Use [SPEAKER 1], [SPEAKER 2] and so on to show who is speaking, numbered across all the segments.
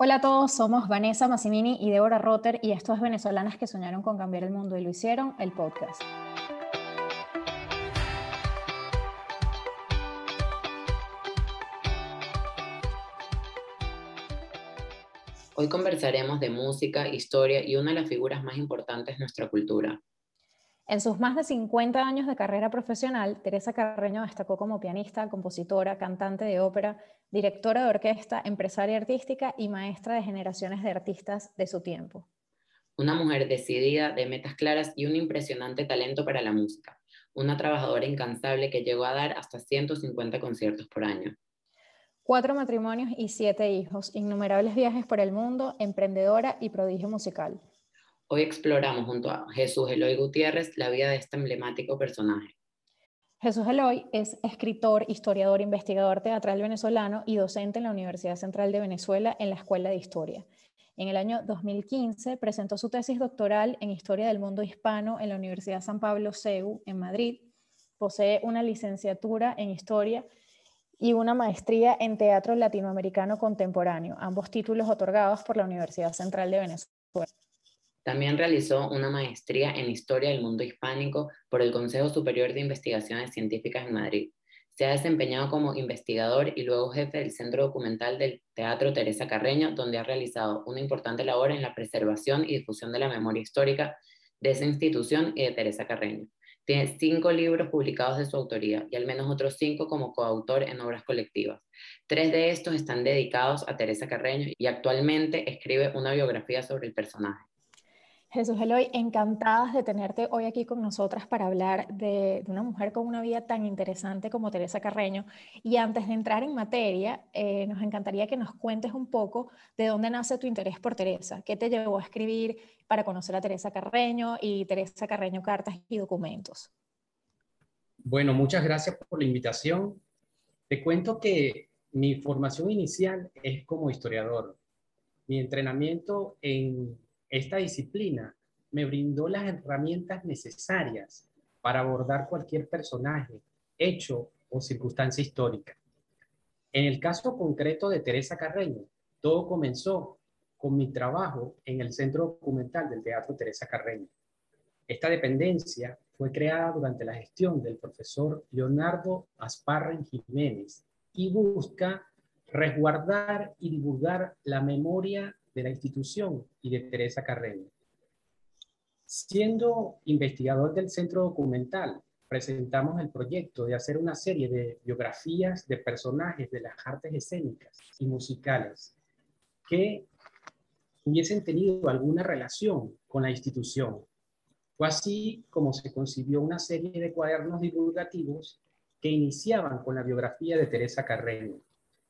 [SPEAKER 1] Hola a todos, somos Vanessa Massimini y Deborah Rotter y esto es Venezolanas que soñaron con cambiar el mundo y lo hicieron, el podcast.
[SPEAKER 2] Hoy conversaremos de música, historia y una de las figuras más importantes de nuestra cultura,
[SPEAKER 1] en sus más de 50 años de carrera profesional, Teresa Carreño destacó como pianista, compositora, cantante de ópera, directora de orquesta, empresaria artística y maestra de generaciones de artistas de su tiempo.
[SPEAKER 2] Una mujer decidida, de metas claras y un impresionante talento para la música. Una trabajadora incansable que llegó a dar hasta 150 conciertos por año.
[SPEAKER 1] Cuatro matrimonios y siete hijos, innumerables viajes por el mundo, emprendedora y prodigio musical.
[SPEAKER 2] Hoy exploramos junto a Jesús Eloy Gutiérrez la vida de este emblemático personaje.
[SPEAKER 1] Jesús Eloy es escritor, historiador, investigador teatral venezolano y docente en la Universidad Central de Venezuela en la Escuela de Historia. En el año 2015 presentó su tesis doctoral en Historia del Mundo Hispano en la Universidad San Pablo CEU en Madrid. Posee una licenciatura en Historia y una maestría en Teatro Latinoamericano Contemporáneo, ambos títulos otorgados por la Universidad Central de Venezuela.
[SPEAKER 2] También realizó una maestría en Historia del Mundo Hispánico por el Consejo Superior de Investigaciones Científicas en Madrid. Se ha desempeñado como investigador y luego jefe del Centro Documental del Teatro Teresa Carreño, donde ha realizado una importante labor en la preservación y difusión de la memoria histórica de esa institución y de Teresa Carreño. Tiene cinco libros publicados de su autoría y al menos otros cinco como coautor en obras colectivas. Tres de estos están dedicados a Teresa Carreño y actualmente escribe una biografía sobre el personaje.
[SPEAKER 1] Jesús Eloy, encantadas de tenerte hoy aquí con nosotras para hablar de, una mujer con una vida tan interesante como Teresa Carreño. Y antes de entrar en materia, eh, nos encantaría que nos cuentes un poco de dónde nace tu interés por Teresa, qué te llevó a escribir para conocer a Teresa Carreño y Teresa Carreño Cartas y Documentos.
[SPEAKER 3] Bueno, muchas gracias por la invitación. Te cuento que mi formación inicial es como historiador. Mi entrenamiento en esta disciplina me brindó las herramientas necesarias para abordar cualquier personaje, hecho o circunstancia histórica. En el caso concreto de Teresa Carreño, todo comenzó con mi trabajo en el Centro Documental del Teatro Teresa Carreño. Esta dependencia fue creada durante la gestión del profesor Leonardo Asparren Jiménez y busca resguardar y divulgar la memoria de la institución y de Teresa Carreño. Siendo investigador del centro documental, presentamos el proyecto de hacer una serie de biografías de personajes de las artes escénicas y musicales que hubiesen tenido alguna relación con la institución. Fue así como se concibió una serie de cuadernos divulgativos que iniciaban con la biografía de Teresa Carreño.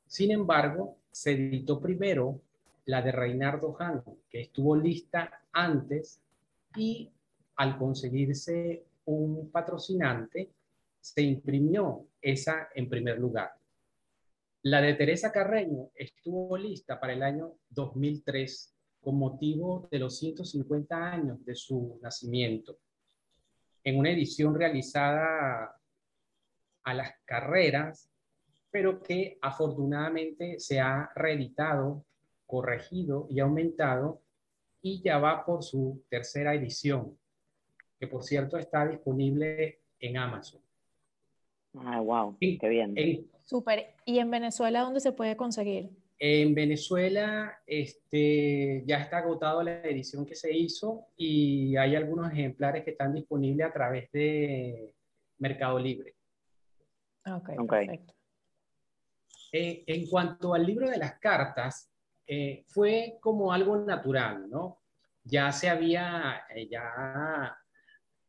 [SPEAKER 3] Sin embargo, se editó primero la de Reinardo Hahn, que estuvo lista antes y al conseguirse un patrocinante, se imprimió esa en primer lugar. La de Teresa Carreño estuvo lista para el año 2003 con motivo de los 150 años de su nacimiento, en una edición realizada a las carreras, pero que afortunadamente se ha reeditado corregido y aumentado y ya va por su tercera edición, que por cierto está disponible en Amazon.
[SPEAKER 2] Ah, wow, qué bien.
[SPEAKER 1] Súper. ¿Y en Venezuela dónde se puede conseguir?
[SPEAKER 3] En Venezuela este, ya está agotado la edición que se hizo y hay algunos ejemplares que están disponibles a través de Mercado Libre.
[SPEAKER 1] Ok, perfecto.
[SPEAKER 3] Eh, en cuanto al libro de las cartas, eh, fue como algo natural, ¿no? Ya se había, eh, ya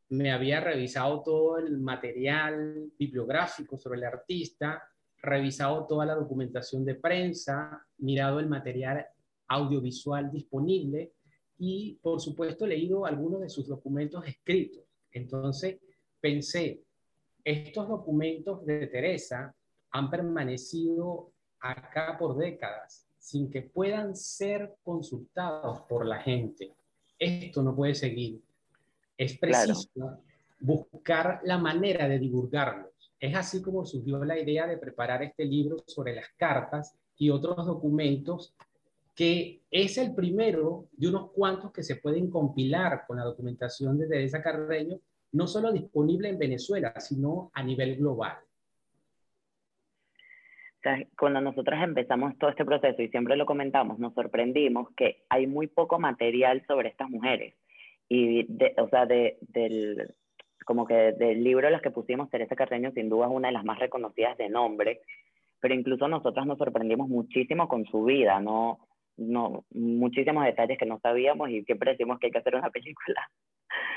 [SPEAKER 3] me había revisado todo el material bibliográfico sobre el artista, revisado toda la documentación de prensa, mirado el material audiovisual disponible y, por supuesto, leído algunos de sus documentos escritos. Entonces, pensé, estos documentos de Teresa han permanecido acá por décadas sin que puedan ser consultados por la gente. Esto no puede seguir. Es preciso buscar la manera de divulgarlos. Es así como surgió la idea de preparar este libro sobre las cartas y otros documentos que es el primero de unos cuantos que se pueden compilar con la documentación de Teresa Carreño, no solo disponible en Venezuela, sino a nivel global.
[SPEAKER 4] Cuando nosotros empezamos todo este proceso y siempre lo comentamos, nos sorprendimos que hay muy poco material sobre estas mujeres. Y, o sea, de, del, como que del libro de las que pusimos, Teresa Carreño sin duda es una de las más reconocidas de nombre, pero incluso nosotras nos sorprendimos muchísimo con su vida, ¿no? no, muchísimos detalles que no sabíamos y siempre decimos que hay que hacer una película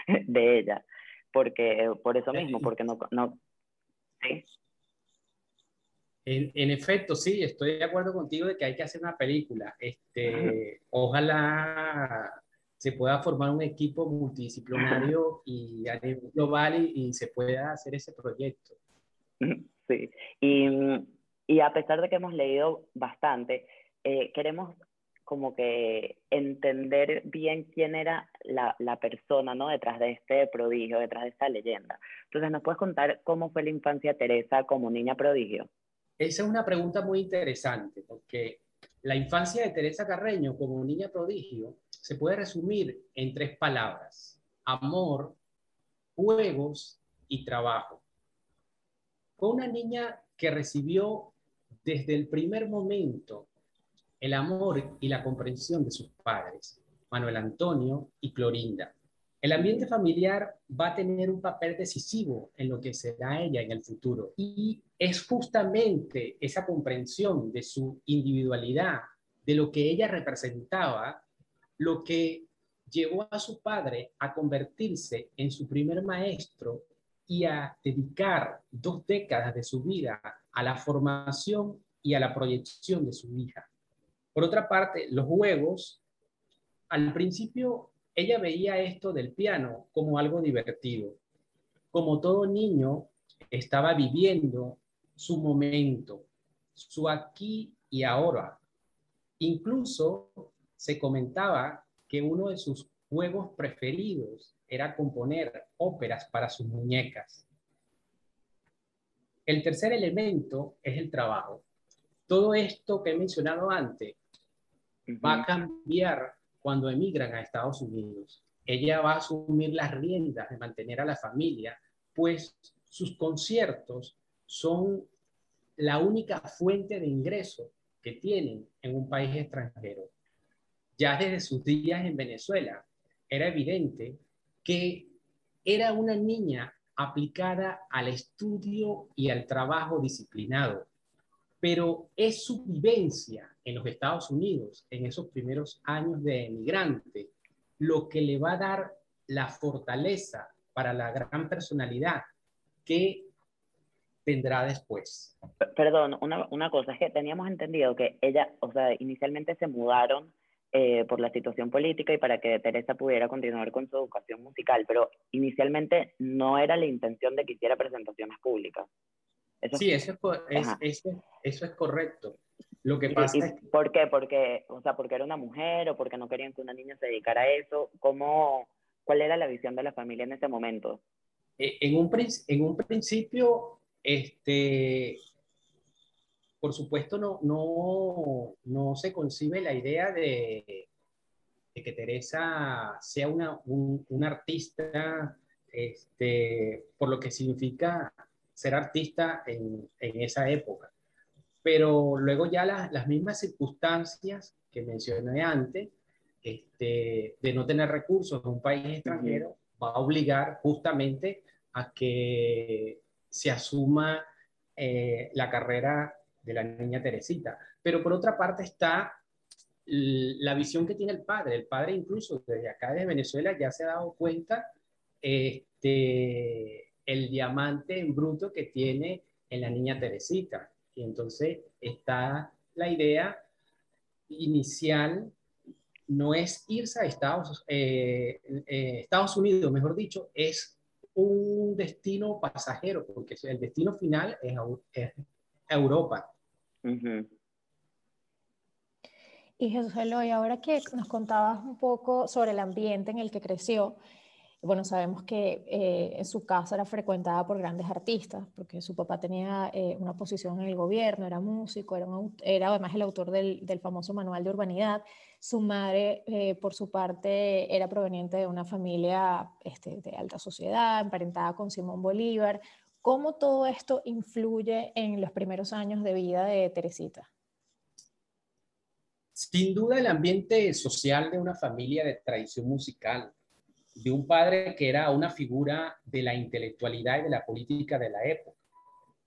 [SPEAKER 4] de ella, porque por eso mismo, porque no, no ¿sí?
[SPEAKER 3] En, en, efecto, sí, estoy de acuerdo contigo de que hay que hacer una película. Este, ojalá se pueda formar un equipo multidisciplinario y a nivel global y, se pueda hacer ese proyecto.
[SPEAKER 4] Sí, y, y, a pesar de que hemos leído bastante, eh, queremos como que entender bien quién era la, la, persona, ¿no? Detrás de este prodigio, detrás de esta leyenda. Entonces, ¿nos puedes contar cómo fue la infancia de Teresa como niña prodigio?
[SPEAKER 3] Esa es una pregunta muy interesante, porque la infancia de Teresa Carreño como niña prodigio se puede resumir en tres palabras. Amor, juegos y trabajo. Fue una niña que recibió desde el primer momento el amor y la comprensión de sus padres, Manuel Antonio y Clorinda. El ambiente familiar va a tener un papel decisivo en lo que será ella en el futuro. Y es justamente esa comprensión de su individualidad, de lo que ella representaba, lo que llevó a su padre a convertirse en su primer maestro y a dedicar dos décadas de su vida a la formación y a la proyección de su hija. Por otra parte, los juegos, al principio ella veía esto del piano como algo divertido. Como todo niño, estaba viviendo su momento, su aquí y ahora. Incluso se comentaba que uno de sus juegos preferidos era componer óperas para sus muñecas. El tercer elemento es el trabajo. Todo esto que he mencionado antes va a cambiar cuando emigran a Estados Unidos. Ella va a asumir las riendas de mantener a la familia, pues sus conciertos son la única fuente de ingreso que tienen en un país extranjero. Ya desde sus días en Venezuela era evidente que era una niña aplicada al estudio y al trabajo disciplinado, pero es su vivencia en los Estados Unidos en esos primeros años de emigrante, lo que le va a dar la fortaleza para la gran personalidad que tendrá después.
[SPEAKER 4] Perdón, una, una cosa, es que teníamos entendido que ella, o sea, inicialmente se mudaron eh, por la situación política y para que Teresa pudiera continuar con su educación musical, pero inicialmente no era la intención de que hiciera presentaciones públicas.
[SPEAKER 3] sí, eso es, eso, eso es correcto. Lo que pasa es
[SPEAKER 4] ¿Por qué? Porque, o sea, porque era una mujer o porque no querían que una niña se dedicara a eso. ¿Cómo, ¿Cuál era la visión de la familia en ese momento?
[SPEAKER 3] Eh, en un, en un principio, este, por supuesto, no, no, no se concibe la idea de, de que Teresa sea una, un, un artista, este, por lo que significa ser artista en, en esa época pero luego ya las mismas circunstancias que mencioné antes, este, de no tener recursos en un país extranjero, va a obligar justamente a que se asuma eh, la carrera de la niña Teresita. Pero por otra parte está la visión que tiene el padre. El padre incluso desde acá de Venezuela ya se ha dado cuenta este, el diamante en bruto que tiene en la niña Teresita. Y entonces está la idea inicial, no es irse a Estados, eh, eh, Estados Unidos, mejor dicho, es un destino pasajero, porque el destino final es, Europa.
[SPEAKER 1] Y Jesús Eloy, ahora que nos contabas un poco sobre el ambiente en el que creció, bueno, sabemos que eh, su casa era frecuentada por grandes artistas, porque su papá tenía eh, una posición en el gobierno, era músico, era, era además el autor del, del, famoso manual de urbanidad. Su madre, eh, por su parte, era proveniente de una familia este, de alta sociedad, emparentada con Simón Bolívar. ¿Cómo todo esto influye en los primeros años de vida de Teresita?
[SPEAKER 3] Sin duda el ambiente social de una familia de tradición musical de un padre que era una figura de la intelectualidad y de la política de la época,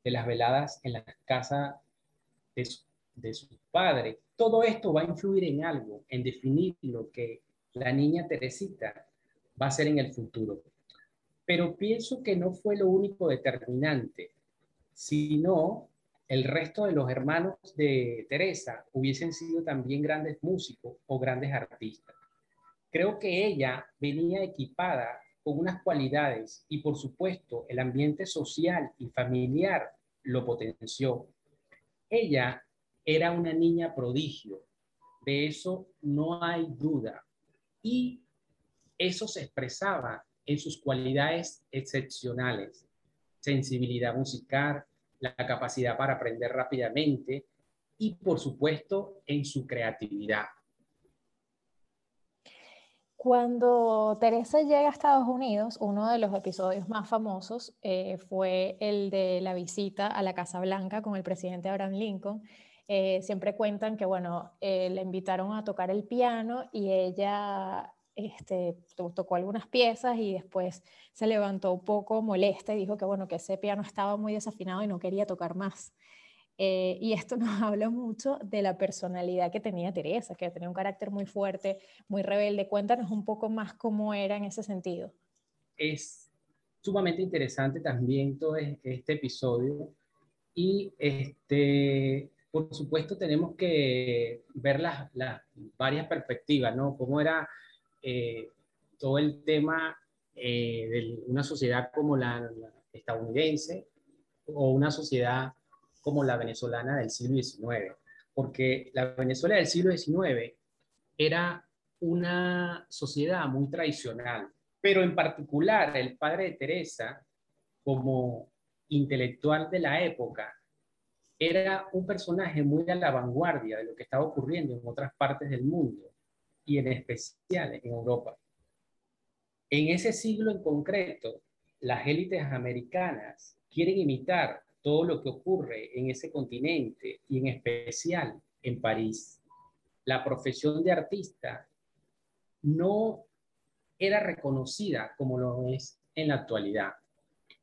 [SPEAKER 3] de las veladas en la casa de su, de padre. Todo esto va a influir en algo, en definir lo que la niña Teresita va a ser en el futuro. Pero pienso que no fue lo único determinante, sino el resto de los hermanos de Teresa hubiesen sido también grandes músicos o grandes artistas. Creo que ella venía equipada con unas cualidades y por supuesto el ambiente social y familiar lo potenció. Ella era una niña prodigio, de eso no hay duda. Y eso se expresaba en sus cualidades excepcionales, sensibilidad musical, la capacidad para aprender rápidamente y por supuesto en su creatividad.
[SPEAKER 1] Cuando Teresa llega a Estados Unidos, uno de los episodios más famosos eh, fue el de la visita a la Casa Blanca con el presidente Abraham Lincoln. Eh, siempre cuentan que, bueno, eh, le invitaron a tocar el piano y ella este, tocó algunas piezas y después se levantó un poco molesta y dijo que, bueno, que ese piano estaba muy desafinado y no quería tocar más. Eh, y esto nos habla mucho de la personalidad que tenía Teresa, que tenía un carácter muy fuerte, muy rebelde. Cuéntanos un poco más cómo era en ese sentido.
[SPEAKER 3] Es sumamente interesante también todo este episodio y este, por supuesto tenemos que ver las, las varias perspectivas, ¿no? Cómo era eh, todo el tema eh, de una sociedad como la estadounidense o una sociedad como la venezolana del siglo XIX, porque la Venezuela del siglo XIX era una sociedad muy tradicional, pero en particular el padre de Teresa, como intelectual de la época, era un personaje muy a la vanguardia de lo que estaba ocurriendo en otras partes del mundo y en especial en Europa. En ese siglo en concreto, las élites americanas quieren imitar todo lo que ocurre en ese continente y en especial en París. La profesión de artista no era reconocida como lo es en la actualidad.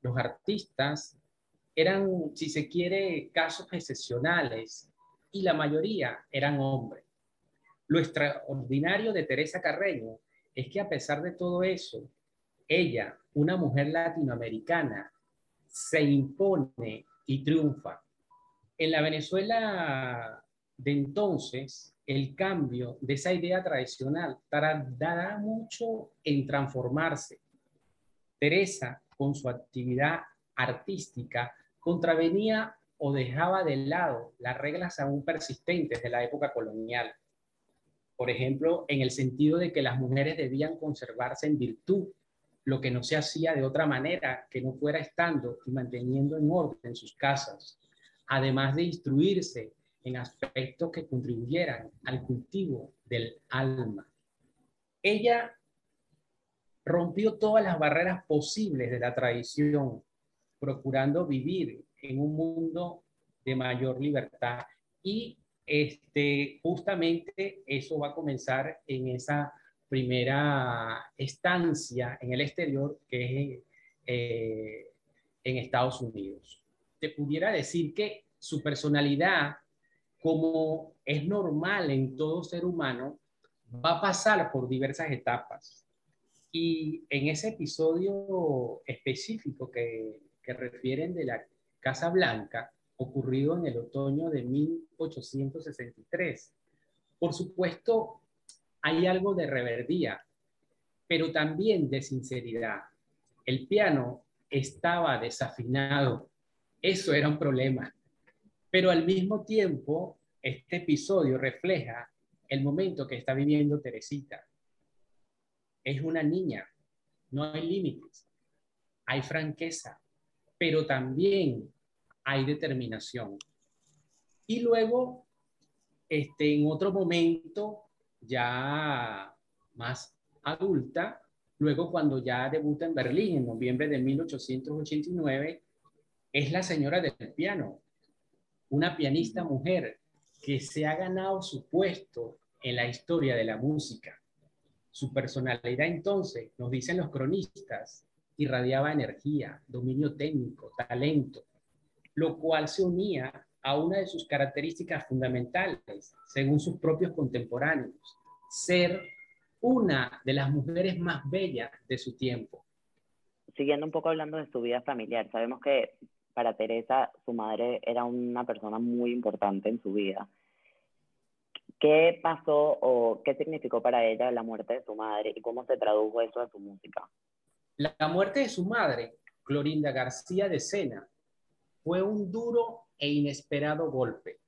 [SPEAKER 3] Los artistas eran, si se quiere, casos excepcionales y la mayoría eran hombres. Lo extraordinario de Teresa Carreño es que a pesar de todo eso, ella, una mujer latinoamericana, se impone y triunfa. En la Venezuela de entonces, el cambio de esa idea tradicional tardará mucho en transformarse. Teresa, con su actividad artística, contravenía o dejaba de lado las reglas aún persistentes de la época colonial. Por ejemplo, en el sentido de que las mujeres debían conservarse en virtud lo que no se hacía de otra manera que no fuera estando y manteniendo en orden sus casas, además de instruirse en aspectos que contribuyeran al cultivo del alma. Ella rompió todas las barreras posibles de la tradición, procurando vivir en un mundo de mayor libertad. Y este, justamente eso va a comenzar en esa primera estancia en el exterior, que es eh, en Estados Unidos. Te pudiera decir que su personalidad, como es normal en todo ser humano, va a pasar por diversas etapas. Y en ese episodio específico que, que refieren de la Casa Blanca, ocurrido en el otoño de 1863, por supuesto, hay algo de reverdía, pero también de sinceridad. El piano estaba desafinado, eso era un problema, pero al mismo tiempo este episodio refleja el momento que está viviendo Teresita. Es una niña no hay límites, hay franqueza, pero también hay determinación. Y luego, este, en otro momento, ya más adulta, luego cuando ya debuta en Berlín en noviembre de 1889, es la señora del piano, una pianista mujer que se ha ganado su puesto en la historia de la música. Su personalidad entonces, nos dicen los cronistas, irradiaba energía, dominio técnico, talento, lo cual se unía a una de sus características fundamentales, según sus propios contemporáneos, ser una de las mujeres más bellas de su tiempo.
[SPEAKER 4] Siguiendo un poco hablando de su vida familiar, sabemos que para Teresa su madre era una persona muy importante en su vida. ¿Qué pasó o qué significó para ella la muerte de su madre y cómo se tradujo eso a su música?
[SPEAKER 3] La muerte de su madre, Clorinda García de Sena, fue un duro e inesperado golpe.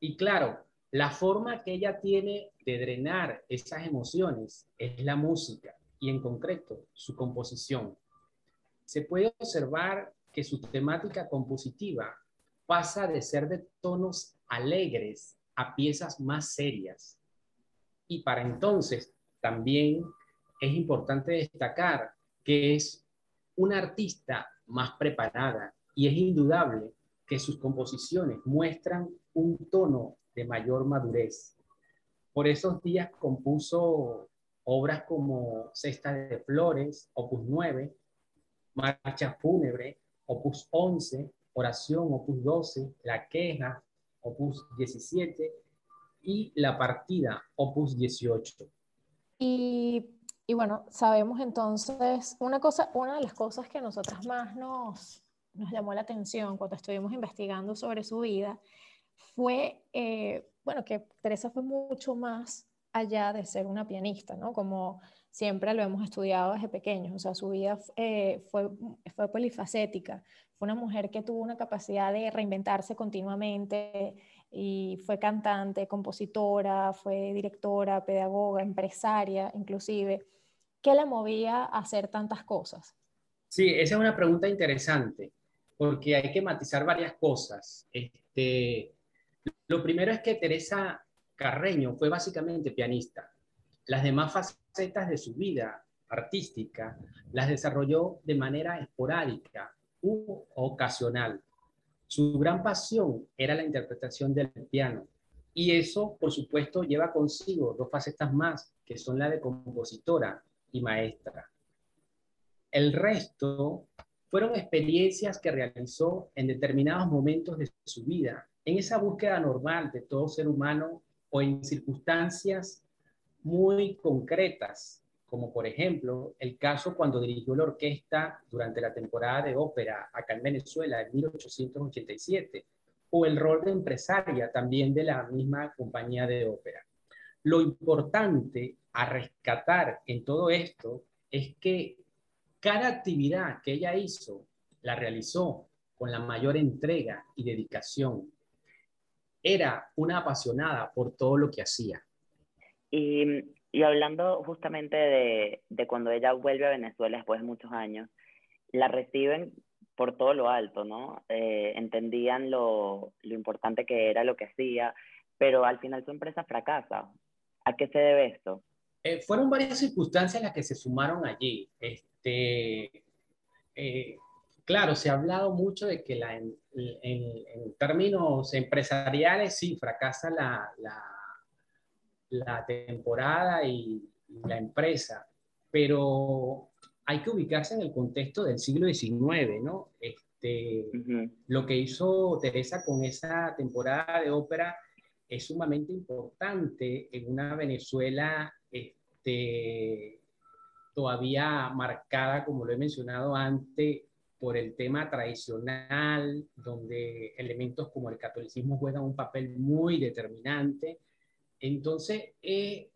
[SPEAKER 3] Y claro, la forma que ella tiene de drenar esas emociones es la música y en concreto su composición. Se puede observar que su temática compositiva pasa de ser de tonos alegres a piezas más serias. Y para entonces también es importante destacar que es una artista más preparada y es indudable que sus composiciones muestran un tono de mayor madurez. Por esos días compuso obras como Cesta de Flores, opus 9, Marcha Fúnebre, opus 11, Oración, opus 12, La Queja, opus 17 y La Partida, opus 18.
[SPEAKER 1] Y, y, bueno, sabemos entonces, una, cosa, una de las cosas que nosotras más nos, nos llamó la atención cuando estuvimos investigando sobre su vida fue, eh, bueno, que Teresa fue mucho más allá de ser una pianista, ¿no? Como siempre lo hemos estudiado desde pequeños, o sea, su vida eh, fue, fue polifacética, fue una mujer que tuvo una capacidad de reinventarse continuamente y fue cantante, compositora, fue directora, pedagoga, empresaria, inclusive. ¿Qué la movía a hacer tantas cosas?
[SPEAKER 3] Sí, esa es una pregunta interesante, porque hay que matizar varias cosas. Este, lo primero es que Teresa Carreño fue básicamente pianista. Las demás facetas de su vida artística las desarrolló de manera esporádica u ocasional. Su gran pasión era la interpretación del piano y eso, por supuesto, lleva consigo dos facetas más, que son la de compositora y maestra. El resto fueron experiencias que realizó en determinados momentos de su vida, en esa búsqueda normal de todo ser humano o en circunstancias muy concretas, como por ejemplo el caso cuando dirigió la orquesta durante la temporada de ópera acá en Venezuela en 1887, o el rol de empresaria también de la misma compañía de ópera. Lo importante a rescatar en todo esto es que cada actividad que ella hizo la realizó con la mayor entrega y dedicación. Era una apasionada por todo lo que hacía.
[SPEAKER 4] Y, hablando justamente de, de, cuando ella vuelve a Venezuela después de muchos años, la reciben por todo lo alto, ¿no? Eh, entendían lo, lo importante que era lo que hacía, pero al final su empresa fracasa. ¿A qué se debe esto?
[SPEAKER 3] Eh, fueron varias circunstancias las que se sumaron allí. Este, eh, claro, se ha hablado mucho de que la, en, términos empresariales sí fracasa la, la, temporada y, la empresa, pero hay que ubicarse en el contexto del siglo XIX, ¿no? Este, Lo que hizo Teresa con esa temporada de ópera es sumamente importante en una Venezuela este, todavía marcada, como lo he mencionado antes, por el tema tradicional, donde elementos como el catolicismo juegan un papel muy determinante. Entonces, eh,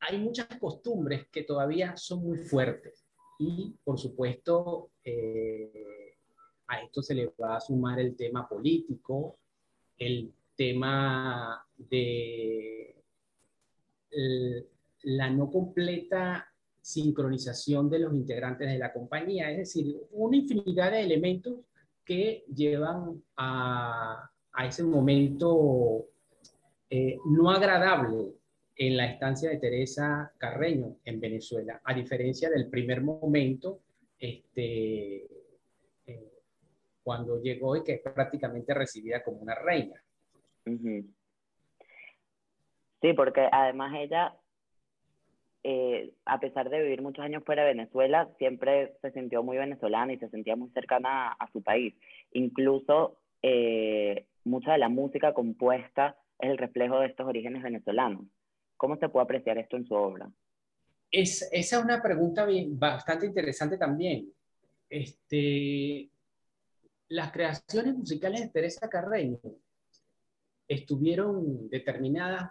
[SPEAKER 3] hay muchas costumbres que todavía son muy fuertes y, por supuesto, eh, a esto se le va a sumar el tema político, el tema de la no completa sincronización de los integrantes de la compañía, es decir, una infinidad de elementos que llevan a, a ese momento eh, no agradable en la estancia de Teresa Carreño en Venezuela, a diferencia del primer momento este, eh, cuando llegó y que es prácticamente recibida como una reina.
[SPEAKER 4] Sí, porque además ella, eh, a pesar de vivir muchos años fuera de Venezuela, siempre se sintió muy venezolana y se sentía muy cercana a, su país. Incluso eh, mucha de la música compuesta es el reflejo de estos orígenes venezolanos. ¿Cómo se puede apreciar esto en su obra?
[SPEAKER 3] Es, esa es una pregunta bastante interesante también. Este, las creaciones musicales de Teresa Carreño estuvieron determinadas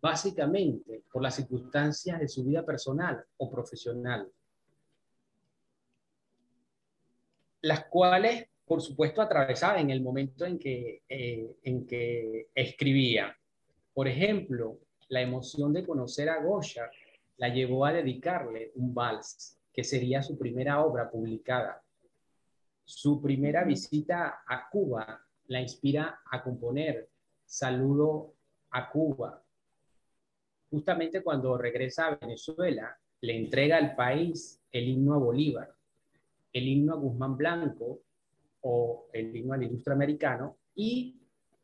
[SPEAKER 3] básicamente por las circunstancias de su vida personal o profesional, las cuales, por supuesto, atravesaba en el momento en que, eh, en que escribía. Por ejemplo, la emoción de conocer a Goya la llevó a dedicarle un vals, que sería su primera obra publicada. Su primera visita a Cuba la inspira a componer Saludo a Cuba, justamente cuando regresa a Venezuela, le entrega al país el himno a Bolívar, el himno a Guzmán Blanco o el himno al ilustre americano y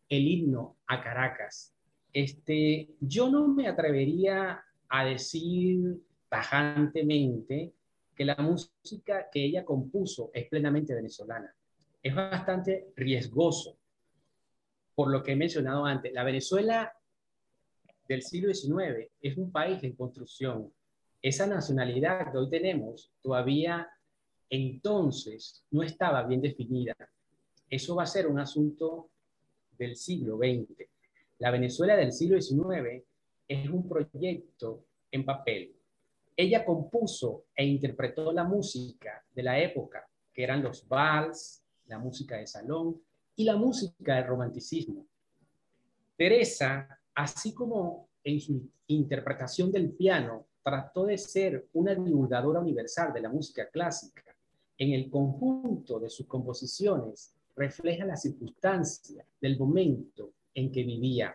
[SPEAKER 3] el himno a Caracas. Este, yo no me atrevería a decir tajantemente que la música que ella compuso es plenamente venezolana. Es bastante riesgoso, por lo que he mencionado antes. La Venezuela del siglo XIX es un país en construcción. Esa nacionalidad que hoy tenemos todavía entonces no estaba bien definida. Eso va a ser un asunto del siglo XX. La Venezuela del siglo XIX es un proyecto en papel. Ella compuso e interpretó la música de la época, que eran los vals, la música de salón y la música del romanticismo. Teresa así como en su interpretación del piano trató de ser una divulgadora universal de la música clásica, en el conjunto de sus composiciones refleja la circunstancia del momento en que vivía.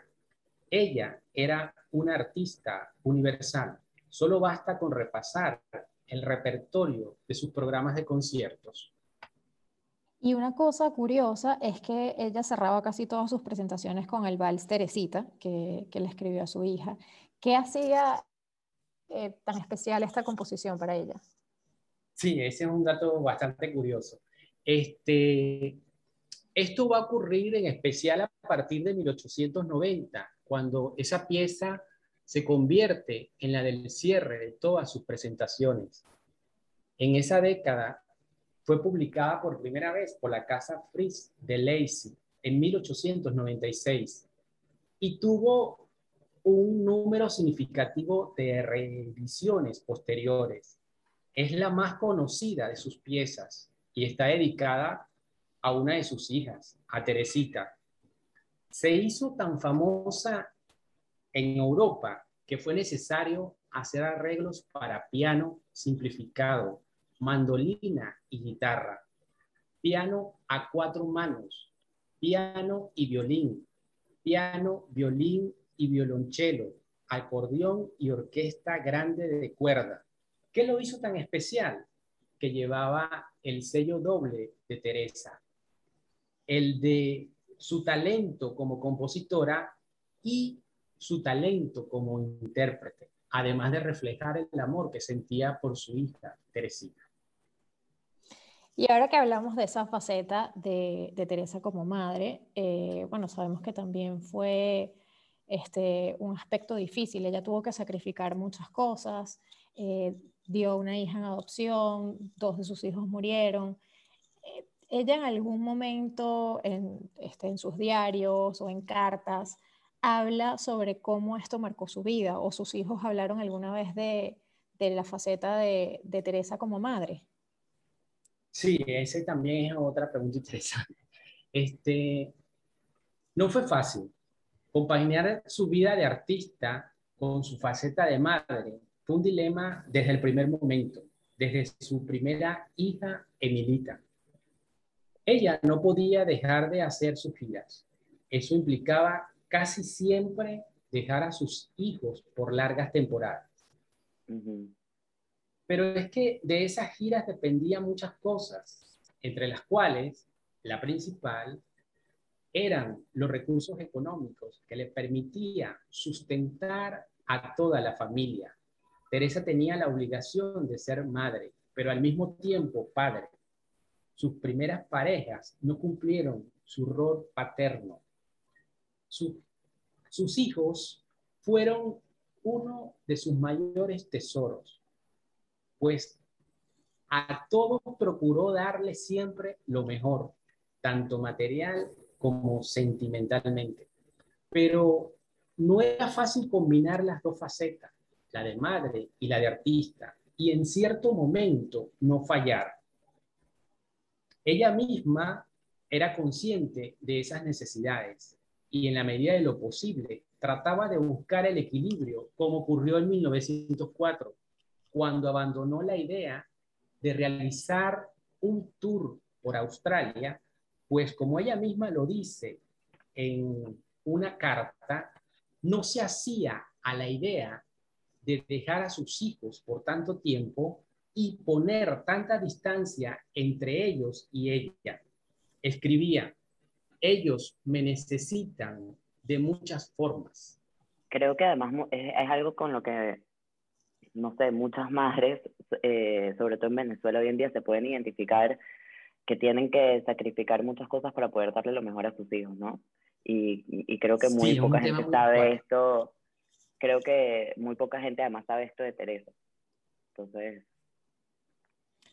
[SPEAKER 3] Ella era una artista universal. Solo basta con repasar el repertorio de sus programas de conciertos
[SPEAKER 1] y una cosa curiosa es que ella cerraba casi todas sus presentaciones con el vals Teresita, que, le escribió a su hija. ¿Qué hacía eh, tan especial esta composición para ella?
[SPEAKER 3] Sí, ese es un dato bastante curioso. Este, esto va a ocurrir en especial a partir de 1890, cuando esa pieza se convierte en la del cierre de todas sus presentaciones. En esa década, fue publicada por primera vez por la Casa Fritz de Lacey en 1896 y tuvo un número significativo de revisiones posteriores. Es la más conocida de sus piezas y está dedicada a una de sus hijas, a Teresita. Se hizo tan famosa en Europa que fue necesario hacer arreglos para piano simplificado mandolina y guitarra, piano a cuatro manos, piano y violín, piano, violín y violonchelo, acordeón y orquesta grande de cuerda. ¿Qué lo hizo tan especial? Que llevaba el sello doble de Teresa, el de su talento como compositora y su talento como intérprete, además de reflejar el amor que sentía por su hija, Teresita.
[SPEAKER 1] Y ahora que hablamos de esa faceta de, Teresa como madre, eh, bueno, sabemos que también fue este, un aspecto difícil. Ella tuvo que sacrificar muchas cosas, eh, dio una hija en adopción, dos de sus hijos murieron. Eh, ella en algún momento en, este, en sus diarios o en cartas habla sobre cómo esto marcó su vida o sus hijos hablaron alguna vez de, la faceta de Teresa como madre.
[SPEAKER 3] Sí, ese también es otra pregunta interesante. Este, no fue fácil compaginar su vida de artista con su faceta de madre fue un dilema desde el primer momento, desde su primera hija, Emilita. Ella no podía dejar de hacer sus giras. Eso implicaba casi siempre dejar a sus hijos por largas temporadas. Pero es que de esas giras dependían muchas cosas, entre las cuales la principal eran los recursos económicos que le permitía sustentar a toda la familia. Teresa tenía la obligación de ser madre, pero al mismo tiempo padre. Sus primeras parejas no cumplieron su rol paterno. sus hijos fueron uno de sus mayores tesoros, pues a todos procuró darle siempre lo mejor, tanto material como sentimentalmente. Pero no era fácil combinar las dos facetas, la de madre y la de artista, y en cierto momento no fallar. Ella misma era consciente de esas necesidades y en la medida de lo posible trataba de buscar el equilibrio, como ocurrió en 1904, cuando abandonó la idea de realizar un tour por Australia pues como ella misma lo dice en una carta, no se hacía a la idea de dejar a sus hijos por tanto tiempo y poner tanta distancia entre ellos y ella. Escribía, ellos me necesitan de muchas formas.
[SPEAKER 4] Creo que además es, algo con lo que, no sé, muchas madres, eh, sobre todo en Venezuela hoy en día, se pueden identificar que tienen que sacrificar muchas cosas para poder darle lo mejor a sus hijos, ¿no? Y, y creo que muy poca gente sabe esto, creo que muy poca gente además sabe esto de Teresa. Entonces...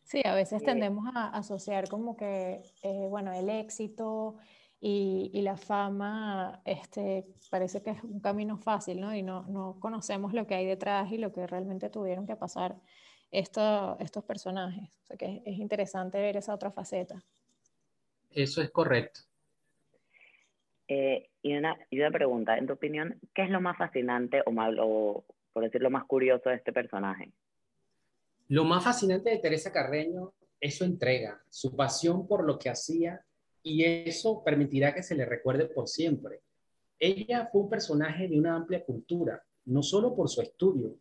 [SPEAKER 1] Sí, a veces tendemos a asociar como que, eh, bueno, el éxito y, y, la fama este, parece que es un camino fácil, ¿no? Y no, no conocemos lo que hay detrás y lo que realmente tuvieron que pasar estos personajes. O sea que es interesante ver esa otra faceta.
[SPEAKER 3] Eso es correcto.
[SPEAKER 4] Eh, y, una, y una pregunta, en tu opinión, ¿qué es lo más fascinante o, mal, o, por decirlo más curioso de este personaje?
[SPEAKER 3] Lo más fascinante de Teresa Carreño es su entrega, su pasión por lo que hacía y eso permitirá que se le recuerde por siempre. Ella fue un personaje de una amplia cultura, no solo por su estudio,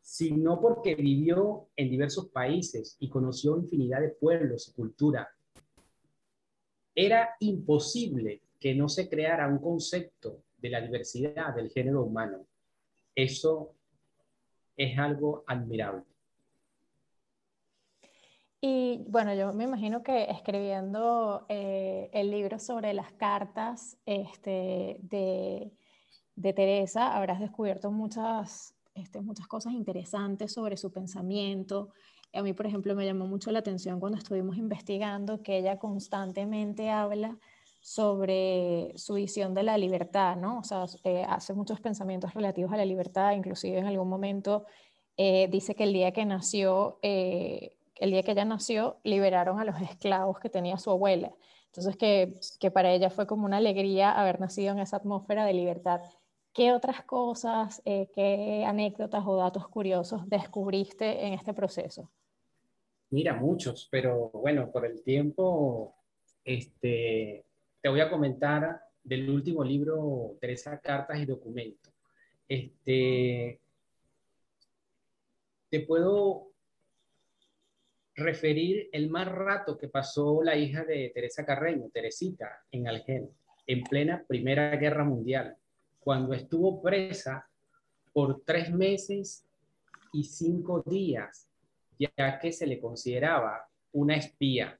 [SPEAKER 3] sino porque vivió en diversos países y conoció infinidad de pueblos y cultura. Era imposible que no se creara un concepto de la diversidad del género humano. Eso es algo admirable.
[SPEAKER 1] Y bueno, yo me imagino que escribiendo eh, el libro sobre las cartas este, de, de Teresa, habrás descubierto muchas este, muchas cosas interesantes sobre su pensamiento. A mí, por ejemplo, me llamó mucho la atención cuando estuvimos investigando que ella constantemente habla sobre su visión de la libertad, ¿no? O sea, eh, hace muchos pensamientos relativos a la libertad, inclusive en algún momento eh, dice que el día que nació, el día que ella nació, liberaron a los esclavos que tenía su abuela. Entonces, que, que para ella fue como una alegría haber nacido en esa atmósfera de libertad. ¿Qué otras cosas, eh, qué anécdotas o datos curiosos descubriste en este proceso?
[SPEAKER 3] Mira, muchos, pero bueno, por el tiempo, este, te voy a comentar del último libro, Teresa Cartas y Documentos. Este, te puedo referir el más rato que pasó la hija de Teresa Carreño, Teresita, en Algel, en plena Primera Guerra Mundial cuando estuvo presa por tres meses y cinco días, ya que se le consideraba una espía.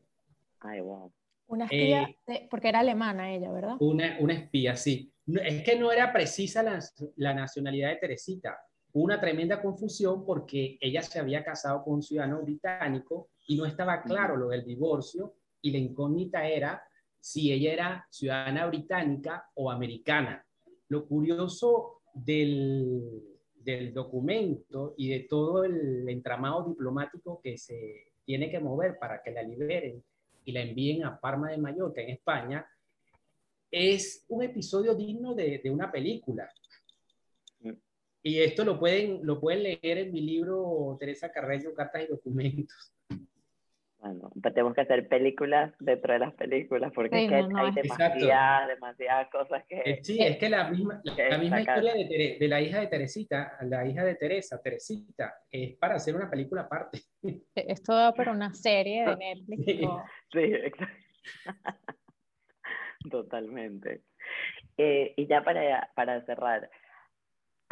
[SPEAKER 4] Ay, wow.
[SPEAKER 1] Una espía, eh, porque era alemana ella, ¿verdad?
[SPEAKER 3] Una, una espía, sí. Es que no era precisa la, la nacionalidad de Teresita. Una tremenda confusión porque ella se había casado con un ciudadano británico y no estaba claro lo del divorcio y la incógnita era si ella era ciudadana británica o americana. Lo curioso del, documento y de todo el entramado diplomático que se tiene que mover para que la liberen y la envíen a Parma de Mallorca, en España, es un episodio digno de, una película. Y esto lo pueden, lo pueden leer en mi libro Teresa Carreño, Cartas y Documentos.
[SPEAKER 4] Bueno, pues tenemos que hacer películas dentro de las películas porque hay demasiadas, demasiadas cosas que...
[SPEAKER 3] Eh, sí, es que la misma, la, misma historia de, de, la hija de Teresita, la hija de Teresa, Teresita, es para hacer una película aparte.
[SPEAKER 1] Esto da para una serie de Netflix.
[SPEAKER 4] Sí, exacto. Totalmente. Eh, y ya para, para cerrar,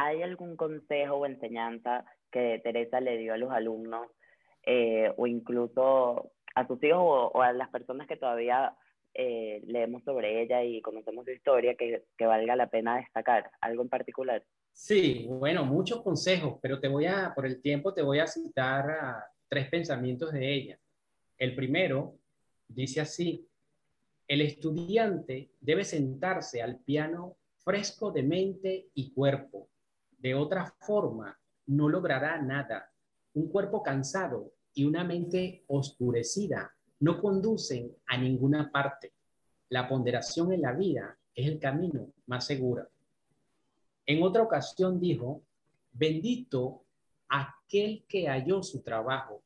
[SPEAKER 4] ¿hay algún consejo o enseñanza que Teresa le dio a los alumnos eh, o incluso a sus hijos o, a las personas que todavía eh, leemos sobre ella y conocemos su historia que, que, valga la pena destacar? ¿Algo en particular?
[SPEAKER 3] Sí, bueno, muchos consejos, pero te voy a, por el tiempo, te voy a citar tres pensamientos de ella. El primero dice así, el estudiante debe sentarse al piano fresco de mente y cuerpo. De otra forma, no logrará nada un cuerpo cansado y una mente oscurecida no conducen a ninguna parte. La ponderación en la vida es el camino más seguro. En otra ocasión dijo, bendito aquel que halló su trabajo.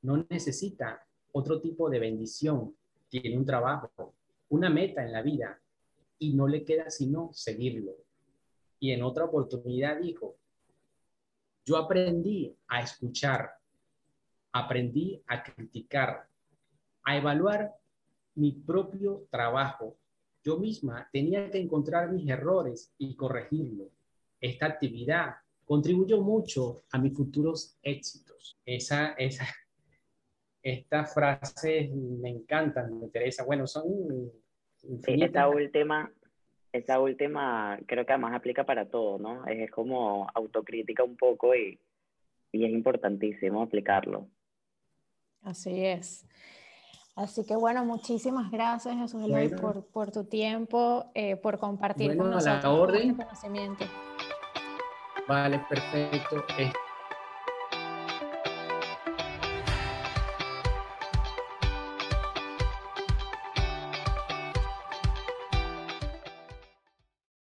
[SPEAKER 3] No necesita otro tipo de bendición. Tiene un trabajo, una meta en la vida y no le queda sino seguirlo. Y en otra oportunidad dijo, yo aprendí a escuchar, aprendí a criticar, a evaluar mi propio trabajo. Yo misma tenía que encontrar mis errores y corregirlo. Esta actividad contribuyó mucho a mis futuros éxitos. Esa, esa, estas frases me encantan, me interesa. Bueno, son
[SPEAKER 4] Esta última, esa última creo que además aplica para todo, ¿no? Es como autocrítica un poco y, y es importantísimo aplicarlo.
[SPEAKER 1] Así es. Así que bueno, muchísimas gracias Jesús por, por, tu tiempo, eh, por compartir con nosotros
[SPEAKER 3] la orden.
[SPEAKER 1] este conocimiento.
[SPEAKER 3] Vale, perfecto.